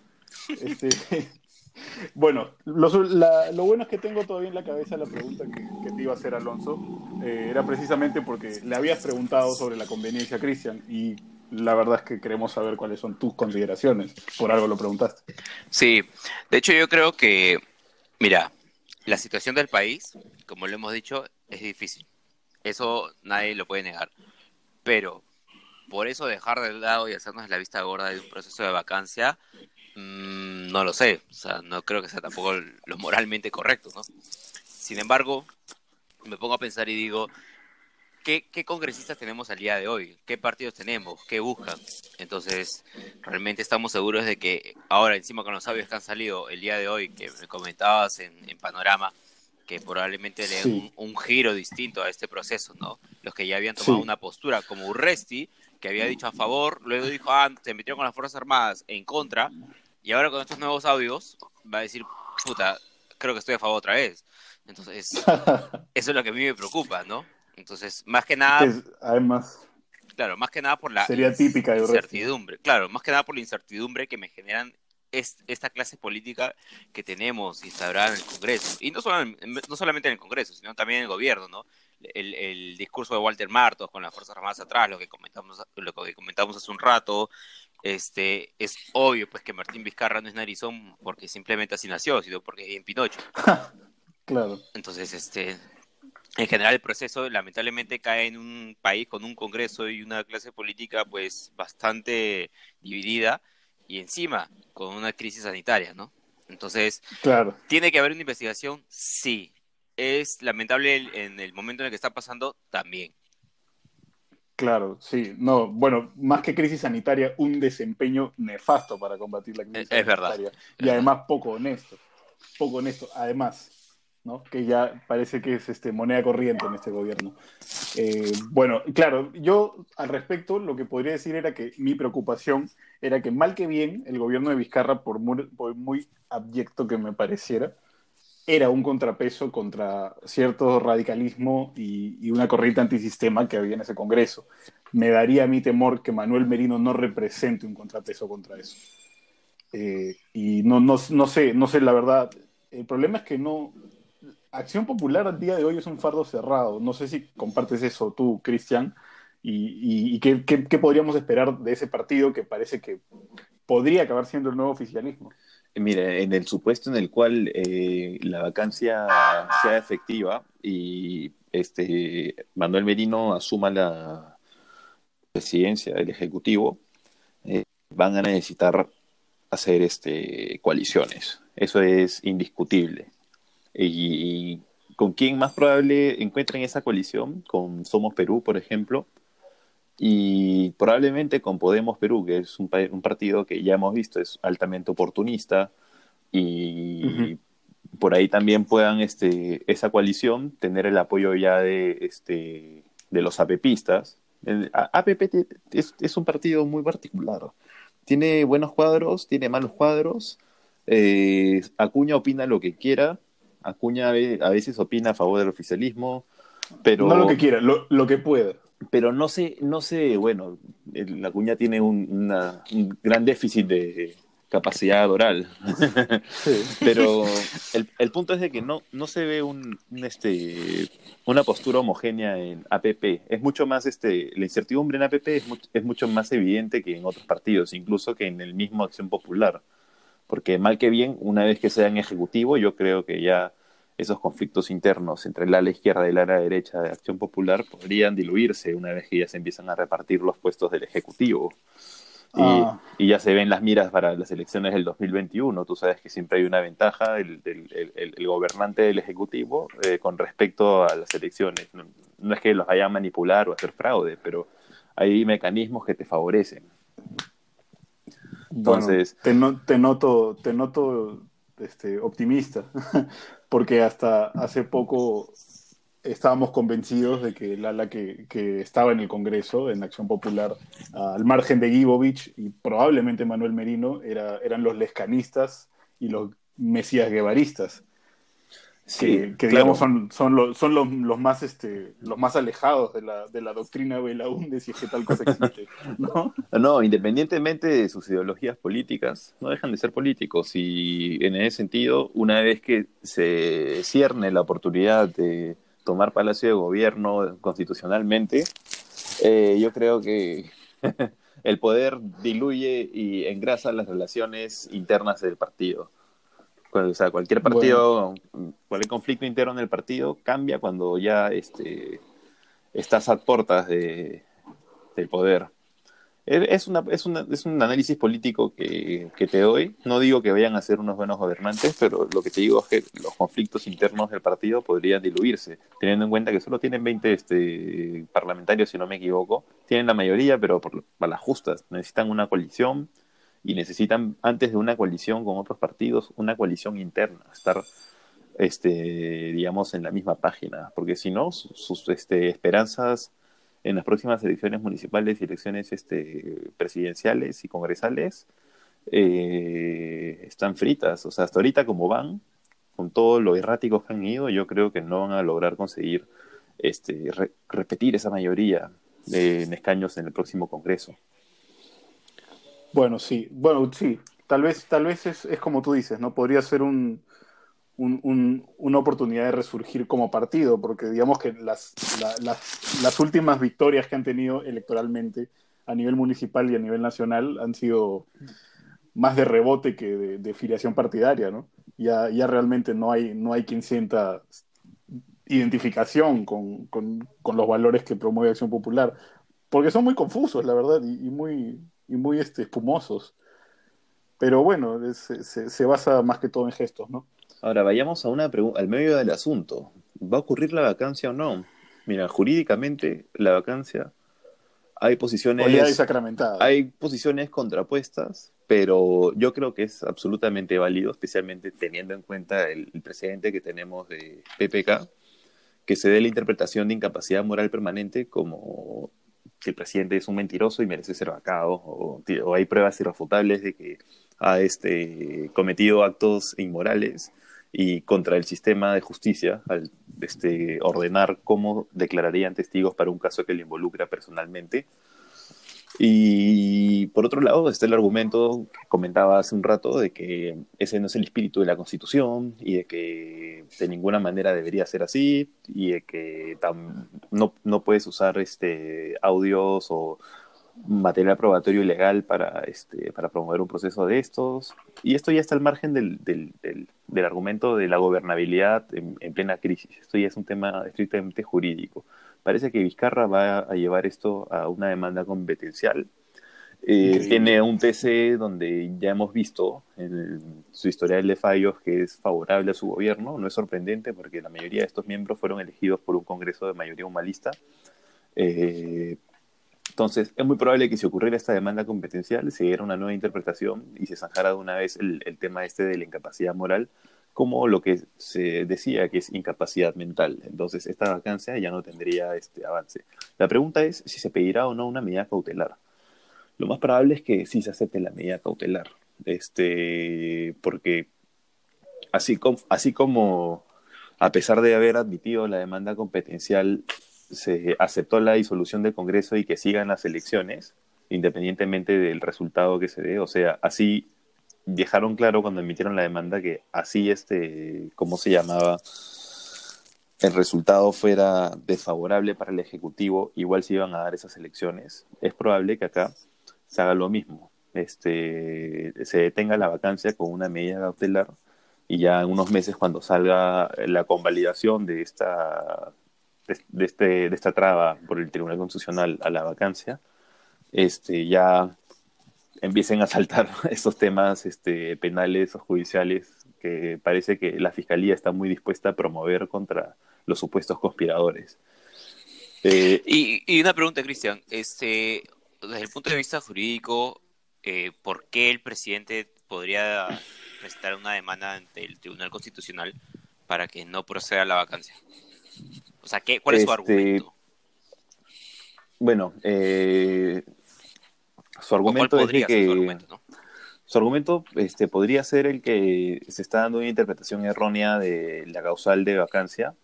Este, Bueno, lo, bueno es que tengo todavía en la cabeza la pregunta que, te iba a hacer Alonso. Eh, era precisamente porque le habías preguntado sobre la conveniencia, Cristian, y la verdad es que queremos saber cuáles son tus consideraciones. Por algo lo preguntaste. Sí, de hecho yo creo que, mira, la situación del país, como lo hemos dicho, es difícil. Eso nadie lo puede negar. Pero por eso dejar de lado y hacernos la vista gorda de un proceso de vacancia Mm, no lo sé, o sea, no creo que sea tampoco lo moralmente correcto, ¿no? Sin embargo, me pongo a pensar y digo, ¿qué, congresistas tenemos al día de hoy? ¿Qué partidos tenemos? ¿Qué buscan? Entonces, realmente estamos seguros de que ahora, encima con los sabios que han salido el día de hoy, que me comentabas en, Panorama, que probablemente le den un, giro distinto a este proceso, ¿no? Los que ya habían tomado una postura, como Urresti, que había dicho a favor, luego dijo, ah, se metió con las Fuerzas Armadas en contra, y ahora con estos nuevos audios va a decir, puta, creo que estoy a favor otra vez. Entonces, eso es lo que a mí me preocupa, ¿no? Entonces, más que nada... además... Claro, más que nada por la sería típica de incertidumbre. Claro, más que nada por la incertidumbre que me generan esta clase política que tenemos instaurada en el Congreso. Y no, no solamente en el Congreso, sino también en el gobierno, ¿no? El, el, discurso de Walter Martos con las Fuerzas Armadas atrás, lo que comentamos, lo que comentamos hace un rato, este, es obvio pues que Martín Vizcarra no es narizón porque simplemente así nació, sino porque es en Pinocho. claro. Entonces, este, en general el proceso lamentablemente cae en un país con un congreso y una clase política pues bastante dividida y encima con una crisis sanitaria, ¿no? Entonces, claro. ¿tiene que haber una investigación? Sí. ¿Es lamentable en el momento en el que está pasando? También. Claro, sí, no, bueno, más que crisis sanitaria, un desempeño nefasto para combatir la crisis es, sanitaria. y además poco honesto, poco honesto, además, ¿no? Que ya parece que es este, moneda corriente en este gobierno. Eh, bueno, claro, yo al respecto lo que podría decir era que mi preocupación era que mal que bien el gobierno de Vizcarra, por por muy abyecto que me pareciera, era un contrapeso contra cierto radicalismo y, una corriente antisistema que había en ese Congreso. me daría mí temor que Manuel Merino no represente un contrapeso contra eso. Eh, y no, no, no, sé, no sé, la verdad, el problema es que no... Acción Popular al día de hoy es un fardo cerrado. No sé si compartes eso tú, Cristian, y, y, qué, qué, podríamos esperar de ese partido que parece que podría acabar siendo el nuevo oficialismo. Mire, en el supuesto en el cual eh, la vacancia sea efectiva y este Manuel Merino asuma la presidencia del Ejecutivo, eh, van a necesitar hacer este, coaliciones. Eso es indiscutible. Y, con quién más probable encuentren esa coalición? Con Somos Perú, por ejemplo, y probablemente con Podemos Perú, que es un, partido que ya hemos visto es altamente oportunista y por ahí también puedan este, esa coalición tener el apoyo ya de, este, de los APPistas. El APP es, es un partido muy particular tiene buenos cuadros, tiene malos cuadros. Eh, Acuña opina lo que quiera. Acuña a veces opina a favor del oficialismo, pero... No lo que quiera, lo, que pueda. Pero no sé, no sé, bueno, Acuña tiene un gran déficit de, capacidad oral. Pero el, punto es de que no, no se ve un, este, una postura homogénea en APP. Es mucho más, este, la incertidumbre en APP es, es mucho más evidente que en otros partidos, incluso que en el mismo Acción Popular. Porque mal que bien, una vez que sean ejecutivo, yo creo que ya esos conflictos internos entre el ala izquierda y el ala derecha de Acción Popular podrían diluirse una vez que ya se empiezan a repartir los puestos del Ejecutivo. Ah. Y, ya se ven las miras para las elecciones del 2021. Tú sabes que siempre hay una ventaja el, el, gobernante del Ejecutivo eh, con respecto a las elecciones. No, es que los vayan a manipular o hacer fraude, pero hay mecanismos que te favorecen. Entonces, te, te, noto, te noto este, optimista, porque hasta hace poco estábamos convencidos de que el ala que, estaba en el Congreso, en Acción Popular, al margen de Gibovich y probablemente Manuel Merino, era, eran los lescanistas y los mesías guevaristas. Que, digamos son, son, los, son los, los, más este los más alejados de la, de la doctrina Belaunde si es que tal cosa existe ¿no? no independientemente de sus ideologías políticas no dejan de ser políticos y en ese sentido una vez que se cierne la oportunidad de tomar Palacio de Gobierno constitucionalmente, eh, yo creo que el poder diluye y engrasa las relaciones internas del partido. O sea, cualquier partido, cualquier conflicto interno en el partido cambia cuando ya este, estás a puertas de, del poder. Es, una, es, una, es un análisis político que, que, te doy. No digo que vayan a ser unos buenos gobernantes, pero lo que te digo es que los conflictos internos del partido podrían diluirse, teniendo en cuenta que solo tienen 20 este, parlamentarios, si no me equivoco. Tienen la mayoría, pero por, para las justas. Necesitan una coalición y necesitan, antes de una coalición con otros partidos, una coalición interna. Estar, este, digamos, en la misma página. Porque si no, sus, este, esperanzas en las próximas elecciones municipales y elecciones este, presidenciales y congresales eh, están fritas. O sea, hasta ahorita como van, con todo lo erráticos que han ido, yo creo que no van a lograr conseguir este, repetir esa mayoría de, en escaños en el próximo Congreso. Bueno, sí, bueno, sí, tal vez, tal vez es, es como tú dices, ¿no? Podría ser un, una oportunidad de resurgir como partido, porque digamos que las, las, últimas victorias que han tenido electoralmente a nivel municipal y a nivel nacional han sido más de rebote que de, filiación partidaria, ¿no? Ya, ya realmente no hay, no hay quien sienta identificación con, los valores que promueve Acción Popular, porque son muy confusos, la verdad, y, muy, y muy este, espumosos. Pero bueno, se, se basa más que todo en gestos, ¿no? Ahora vayamos a una al medio del asunto. ¿Va a ocurrir la vacancia o no? Mira, jurídicamente la vacancia hay posiciones hay posiciones contrapuestas, pero yo creo que es absolutamente válido, especialmente teniendo en cuenta el, precedente que tenemos de PPK, que se dé la interpretación de incapacidad moral permanente como si el presidente es un mentiroso y merece ser vacado, o, hay pruebas irrefutables de que ha este, cometido actos inmorales y contra el sistema de justicia al este, ordenar cómo declararían testigos para un caso que le involucra personalmente. Y por otro lado está el argumento que comentaba hace un rato de que ese no es el espíritu de la Constitución y de que de ninguna manera debería ser así y de que no, no puedes usar este, audios o material probatorio ilegal para, este, para promover un proceso de estos. Y esto ya está al margen del, del, del, argumento de la gobernabilidad en, plena crisis. Esto ya es un tema estrictamente jurídico. Parece que Vizcarra va a llevar esto a una demanda competencial. Eh, tiene un TC donde ya hemos visto en su historial de fallos que es favorable a su gobierno. No es sorprendente porque la mayoría de estos miembros fueron elegidos por un Congreso de mayoría humanista. Eh, entonces, es muy probable que si ocurriera esta demanda competencial, se diera una nueva interpretación y se zanjara de una vez el, tema este de la incapacidad moral como lo que se decía que es incapacidad mental. Entonces, esta vacancia ya no tendría este avance. La pregunta es si se pedirá o no una medida cautelar. Lo más probable es que sí se acepte la medida cautelar, este, porque así así como a pesar de haber admitido la demanda competencial, se aceptó la disolución del Congreso y que sigan las elecciones, independientemente del resultado que se dé. O sea, así dejaron claro cuando emitieron la demanda que así, este, ¿cómo se llamaba? El resultado fuera desfavorable para el Ejecutivo, igual se iban a dar esas elecciones. Es probable que acá se haga lo mismo. Este, se detenga la vacancia con una medida cautelar y ya en unos meses cuando salga la convalidación de esta de, este, de esta traba por el Tribunal Constitucional a la vacancia, este, ya empiecen a saltar estos temas este, penales o judiciales que parece que la Fiscalía está muy dispuesta a promover contra los supuestos conspiradores. Eh, y, una pregunta, Cristian. Este, desde el punto de vista jurídico, eh, ¿por qué el presidente podría presentar una demanda ante el Tribunal Constitucional para que no proceda la vacancia? O sea, ¿qué, ¿cuál es su este, argumento? Bueno, eh, su argumento es que su argumento, su argumento este, podría ser el que se está dando una interpretación errónea de la causal de vacancia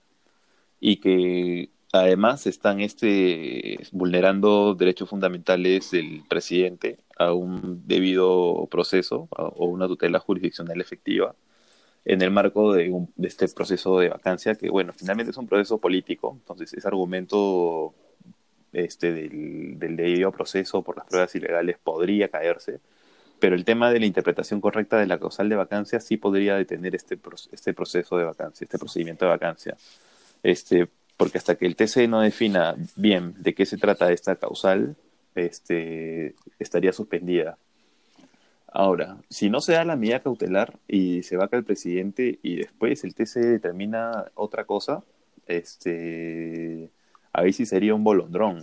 y que además están este, vulnerando derechos fundamentales del presidente a un debido proceso o una tutela jurisdiccional efectiva en el marco de, este proceso de vacancia, que bueno, finalmente es un proceso político, entonces ese argumento este, del, del debido proceso por las pruebas ilegales podría caerse, pero el tema de la interpretación correcta de la causal de vacancia sí podría detener este, este proceso de vacancia, este procedimiento de vacancia. Este, porque hasta que el TC no defina bien de qué se trata esta causal, este, estaría suspendida. Ahora, si no se da la medida cautelar y se vaca el presidente y después el TC determina otra cosa, este, ahí sí sería un bolondrón.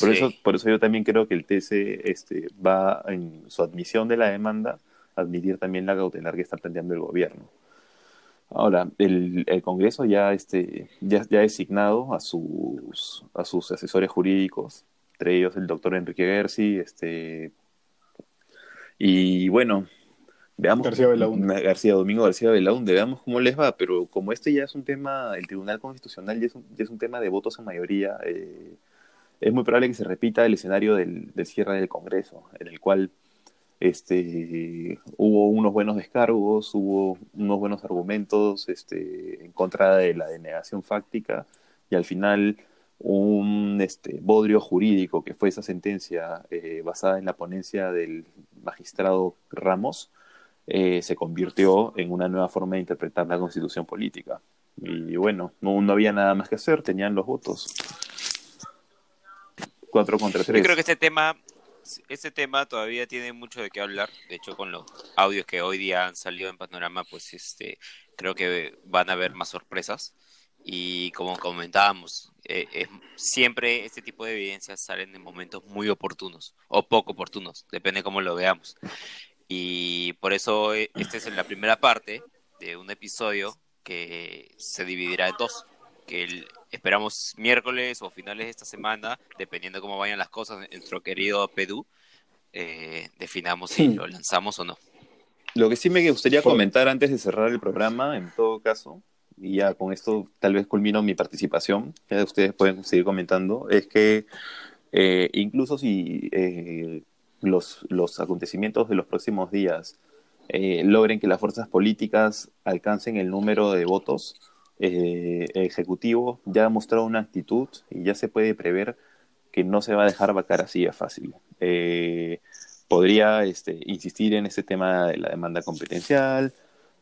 por, eso, por eso yo también creo que el TC este, va en su admisión de la demanda a admitir también la cautelar que está planteando el gobierno. Ahora, el, el Congreso ya, este, ya, ya ha designado a sus, a sus asesores jurídicos, entre ellos el doctor Enrique Gersi, este, y bueno, veamos. García García Domingo García Belaunde, veamos cómo les va, pero como este ya es un tema, el Tribunal Constitucional ya es un, es un tema de votos en mayoría, eh, es muy probable que se repita el escenario del, del, cierre del Congreso, en el cual este, hubo unos buenos descargos, hubo unos buenos argumentos este, en contra de la denegación fáctica, y al final un este, bodrio jurídico que fue esa sentencia eh, basada en la ponencia del magistrado Ramos, eh, se convirtió en una nueva forma de interpretar la constitución política. Y bueno, no, no había nada más que hacer, tenían los votos. Cuatro contra tres. Yo creo que este tema, este tema todavía tiene mucho de qué hablar. De hecho, con los audios que hoy día han salido en Panorama, pues este, creo que van a haber más sorpresas. Y como comentábamos, eh, siempre este tipo de evidencias salen en momentos muy oportunos o poco oportunos, depende cómo lo veamos. Y por eso eh, esta es la primera parte de un episodio que se dividirá en dos, que esperamos miércoles o finales de esta semana, dependiendo cómo vayan las cosas, nuestro querido Pedú, eh, definamos si lo lanzamos o no. Lo que sí me gustaría comentar antes de cerrar el programa, en todo caso, y ya con esto tal vez culmino mi participación, ya ustedes pueden seguir comentando, es que eh, incluso si eh, los, los acontecimientos de los próximos días eh, logren que las fuerzas políticas alcancen el número de votos, el Ejecutivo ya ha mostrado una actitud y ya se puede prever que no se va a dejar vacar así de fácil. podría este, insistir en ese tema de la demanda competencial,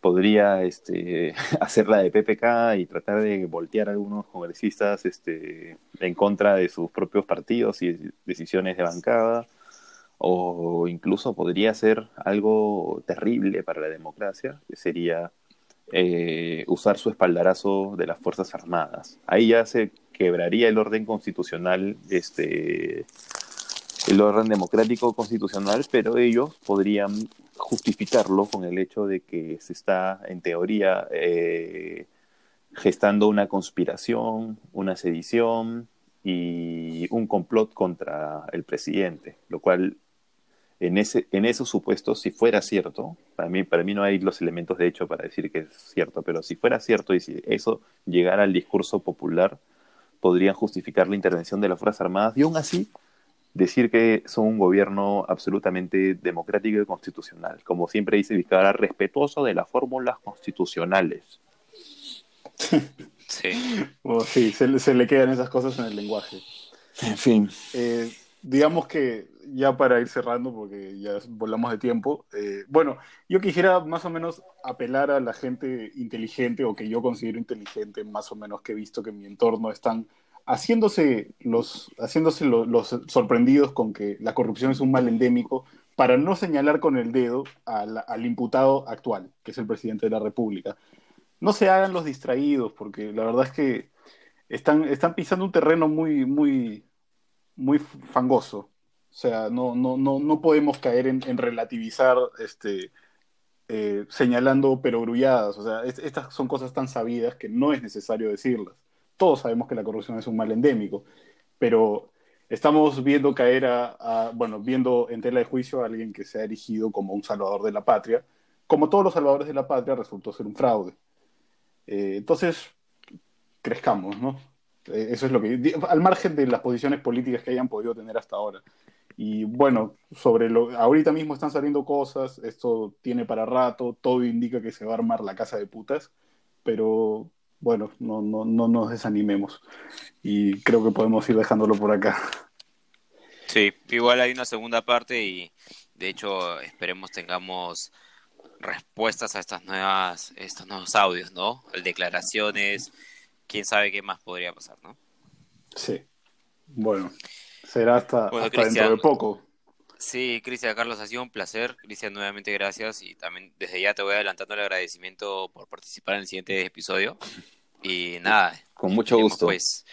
podría este, hacerla de PPK y tratar de voltear a algunos congresistas este, en contra de sus propios partidos y decisiones de bancada, o incluso podría ser algo terrible para la democracia, que sería eh, usar su espaldarazo de las Fuerzas Armadas. Ahí ya se quebraría el orden constitucional, este, el orden democrático constitucional, pero ellos podrían justificarlo con el hecho de que se está, en teoría, eh, gestando una conspiración, una sedición y un complot contra el presidente, lo cual en, ese, en esos supuestos, si fuera cierto, para mí, para mí no hay los elementos de hecho para decir que es cierto, pero si fuera cierto y si eso llegara al discurso popular, podrían justificar la intervención de las Fuerzas Armadas y aún así decir que son un gobierno absolutamente democrático y constitucional. Como siempre dice Vizcarra, respetuoso de las fórmulas constitucionales. Sí. sí, se, le quedan esas cosas en el lenguaje. En fin. Eh, digamos que ya para ir cerrando, porque ya volamos de tiempo, eh, bueno, yo quisiera más o menos apelar a la gente inteligente o que yo considero inteligente, más o menos que he visto que en mi entorno están haciéndose los, haciéndose los, sorprendidos con que la corrupción es un mal endémico para no señalar con el dedo al, al, imputado actual, que es el presidente de la República. No se hagan los distraídos, porque la verdad es que están, están pisando un terreno muy, muy, muy fangoso. O sea, no, no, no, no podemos caer en, relativizar este, eh, señalando perogrulladas. O sea, estas son cosas tan sabidas que no es necesario decirlas todos sabemos que la corrupción es un mal endémico, pero estamos viendo caer a, bueno, viendo en tela de juicio a alguien que se ha erigido como un salvador de la patria. Como todos los salvadores de la patria, resultó ser un fraude. Eh, entonces, crezcamos, ¿no? Eh, eso es lo que. Al margen de las posiciones políticas que hayan podido tener hasta ahora. Y bueno, sobre lo. Ahorita mismo están saliendo cosas, esto tiene para rato, todo indica que se va a armar la casa de putas, pero bueno, no, no, no nos desanimemos. Y creo que podemos ir dejándolo por acá. Sí, igual hay una segunda parte y de hecho esperemos tengamos respuestas a estas nuevas, estos nuevos audios, ¿no? Declaraciones, quién sabe qué más podría pasar, ¿no? Sí. Bueno, será hasta, hasta dentro de poco. Sí, Cristian, Carlos, ha sido un placer. Cristian, nuevamente gracias y también desde ya te voy adelantando el agradecimiento por participar en el siguiente episodio. Y nada. Con mucho gusto. Pues,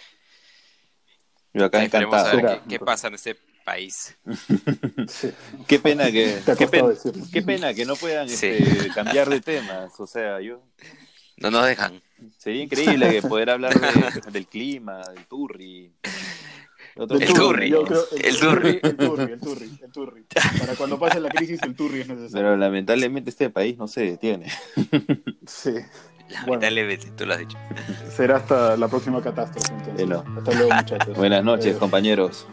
Yo acá encantado. qué, qué, pasa en este país. Qué pena que qué, qué, pena que no puedan este, cambiar de temas. O sea, yo no nos dejan. Sería increíble que poder hablar del clima, del turri, el, turri, el, turri. El turri, el turri, el turri. Para cuando pase la crisis, el turri es necesario. Pero lamentablemente este país no se detiene. Sí. Lamentablemente, tú lo has dicho. Será hasta la próxima catástrofe. Entonces. Hasta luego, muchachos. Buenas noches, compañeros.